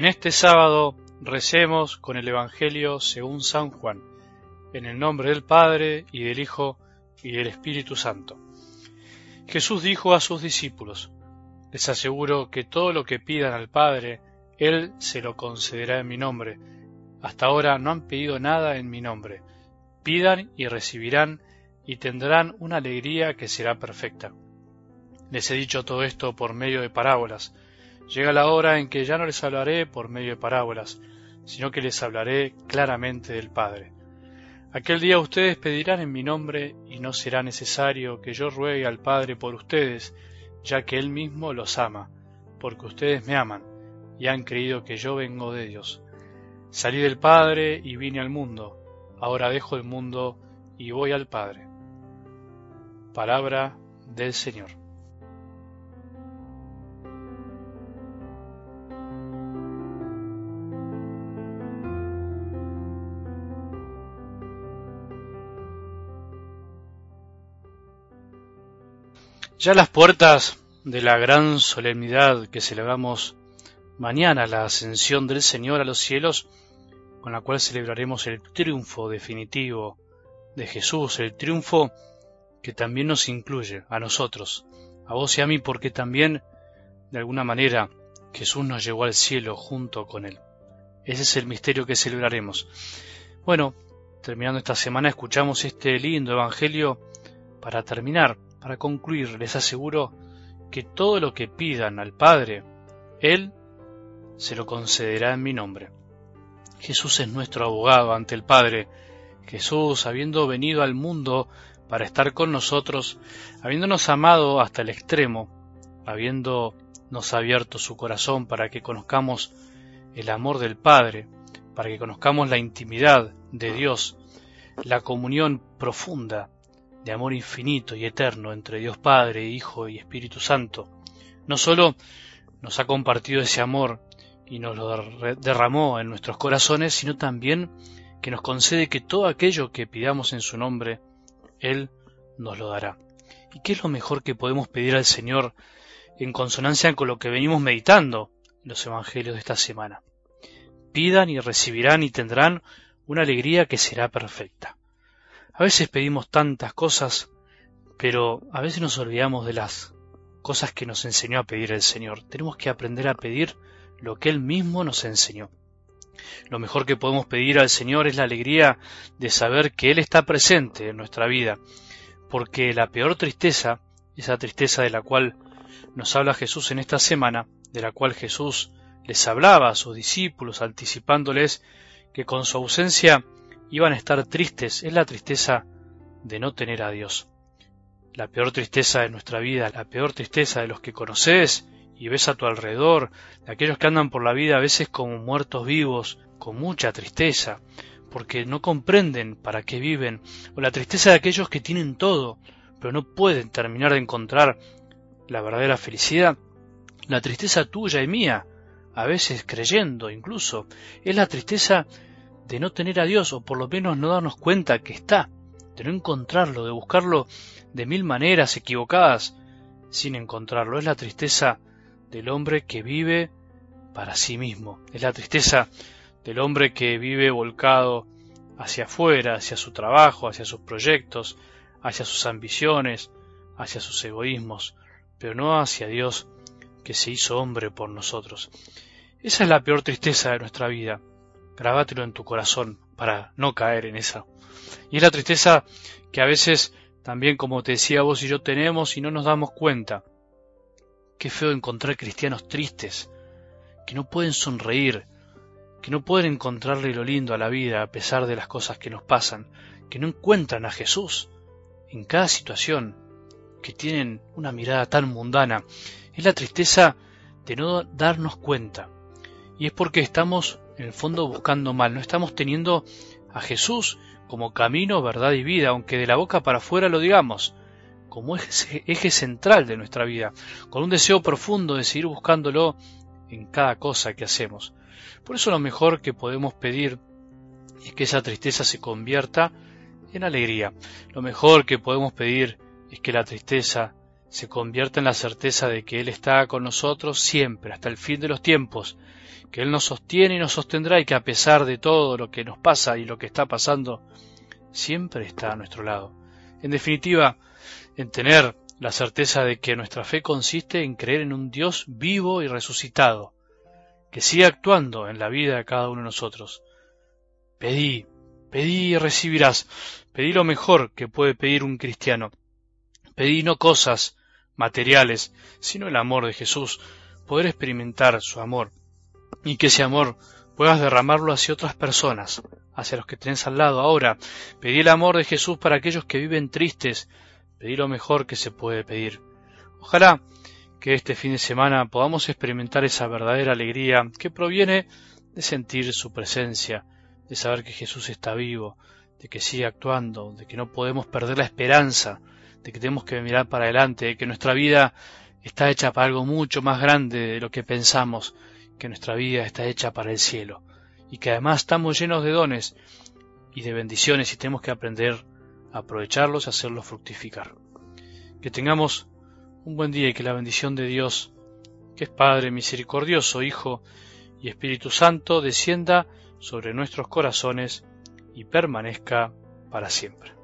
En este sábado recemos con el Evangelio según San Juan, en el nombre del Padre y del Hijo y del Espíritu Santo. Jesús dijo a sus discípulos, les aseguro que todo lo que pidan al Padre, Él se lo concederá en mi nombre. Hasta ahora no han pedido nada en mi nombre. Pidan y recibirán y tendrán una alegría que será perfecta. Les he dicho todo esto por medio de parábolas, Llega la hora en que ya no les hablaré por medio de parábolas, sino que les hablaré claramente del Padre. Aquel día ustedes pedirán en mi nombre y no será necesario que yo ruegue al Padre por ustedes, ya que Él mismo los ama, porque ustedes me aman y han creído que yo vengo de Dios. Salí del Padre y vine al mundo, ahora dejo el mundo y voy al Padre. Palabra del Señor. Ya las puertas de la gran solemnidad que celebramos mañana, la ascensión del Señor a los cielos, con la cual celebraremos el triunfo definitivo de Jesús, el triunfo que también nos incluye a nosotros, a vos y a mí, porque también, de alguna manera, Jesús nos llevó al cielo junto con Él. Ese es el misterio que celebraremos. Bueno, terminando esta semana, escuchamos este lindo Evangelio para terminar para concluir, les aseguro que todo lo que pidan al Padre, Él se lo concederá en mi nombre. Jesús es nuestro abogado ante el Padre. Jesús, habiendo venido al mundo para estar con nosotros, habiéndonos amado hasta el extremo, habiéndonos abierto su corazón para que conozcamos el amor del Padre, para que conozcamos la intimidad de Dios, la comunión profunda de amor infinito y eterno entre Dios Padre, Hijo y Espíritu Santo, no sólo nos ha compartido ese amor y nos lo derramó en nuestros corazones, sino también que nos concede que todo aquello que pidamos en su nombre, Él nos lo dará. ¿Y qué es lo mejor que podemos pedir al Señor en consonancia con lo que venimos meditando en los Evangelios de esta semana? Pidan y recibirán y tendrán una alegría que será perfecta. A veces pedimos tantas cosas, pero a veces nos olvidamos de las cosas que nos enseñó a pedir el Señor. Tenemos que aprender a pedir lo que Él mismo nos enseñó. Lo mejor que podemos pedir al Señor es la alegría de saber que Él está presente en nuestra vida, porque la peor tristeza, esa tristeza de la cual nos habla Jesús en esta semana, de la cual Jesús les hablaba a sus discípulos, anticipándoles que con su ausencia iban a estar tristes es la tristeza de no tener a Dios. La peor tristeza de nuestra vida, la peor tristeza de los que conoces y ves a tu alrededor, de aquellos que andan por la vida a veces como muertos vivos, con mucha tristeza, porque no comprenden para qué viven, o la tristeza de aquellos que tienen todo, pero no pueden terminar de encontrar la verdadera felicidad, la tristeza tuya y mía, a veces creyendo incluso, es la tristeza de no tener a Dios o por lo menos no darnos cuenta que está, de no encontrarlo, de buscarlo de mil maneras equivocadas sin encontrarlo. Es la tristeza del hombre que vive para sí mismo, es la tristeza del hombre que vive volcado hacia afuera, hacia su trabajo, hacia sus proyectos, hacia sus ambiciones, hacia sus egoísmos, pero no hacia Dios que se hizo hombre por nosotros. Esa es la peor tristeza de nuestra vida, grabátelo en tu corazón para no caer en esa. Y es la tristeza que a veces también, como te decía vos y yo, tenemos y no nos damos cuenta. Qué feo encontrar cristianos tristes, que no pueden sonreír, que no pueden encontrarle lo lindo a la vida a pesar de las cosas que nos pasan, que no encuentran a Jesús en cada situación, que tienen una mirada tan mundana. Es la tristeza de no darnos cuenta. Y es porque estamos en el fondo buscando mal, no estamos teniendo a Jesús como camino, verdad y vida, aunque de la boca para afuera lo digamos, como eje, central de nuestra vida, con un deseo profundo de seguir buscándolo en cada cosa que hacemos. Por eso lo mejor que podemos pedir es que esa tristeza se convierta en alegría. Lo mejor que podemos pedir es que la tristeza se convierta en la certeza de que Él está con nosotros siempre, hasta el fin de los tiempos, que Él nos sostiene y nos sostendrá y que a pesar de todo lo que nos pasa y lo que está pasando, siempre está a nuestro lado. En definitiva, en tener la certeza de que nuestra fe consiste en creer en un Dios vivo y resucitado, que sigue actuando en la vida de cada uno de nosotros. Pedí, pedí y recibirás. Pedí lo mejor que puede pedir un cristiano. Pedí no cosas materiales, sino el amor de Jesús, poder experimentar su amor y que ese amor puedas derramarlo hacia otras personas, hacia los que tenés al lado. Ahora, pedí el amor de Jesús para aquellos que viven tristes, pedí lo mejor que se puede pedir. Ojalá que este fin de semana podamos experimentar esa verdadera alegría que proviene de sentir su presencia, de saber que Jesús está vivo, de que sigue actuando, de que no podemos perder la esperanza, de que tenemos que mirar para adelante, de que nuestra vida está hecha para algo mucho más grande de lo que pensamos, que nuestra vida está hecha para el cielo, y que además estamos llenos de dones y de bendiciones y tenemos que aprender a aprovecharlos y hacerlos fructificar. Que tengamos un buen día y que la bendición de Dios, que es Padre misericordioso, Hijo y Espíritu Santo, descienda sobre nuestros corazones y permanezca para siempre.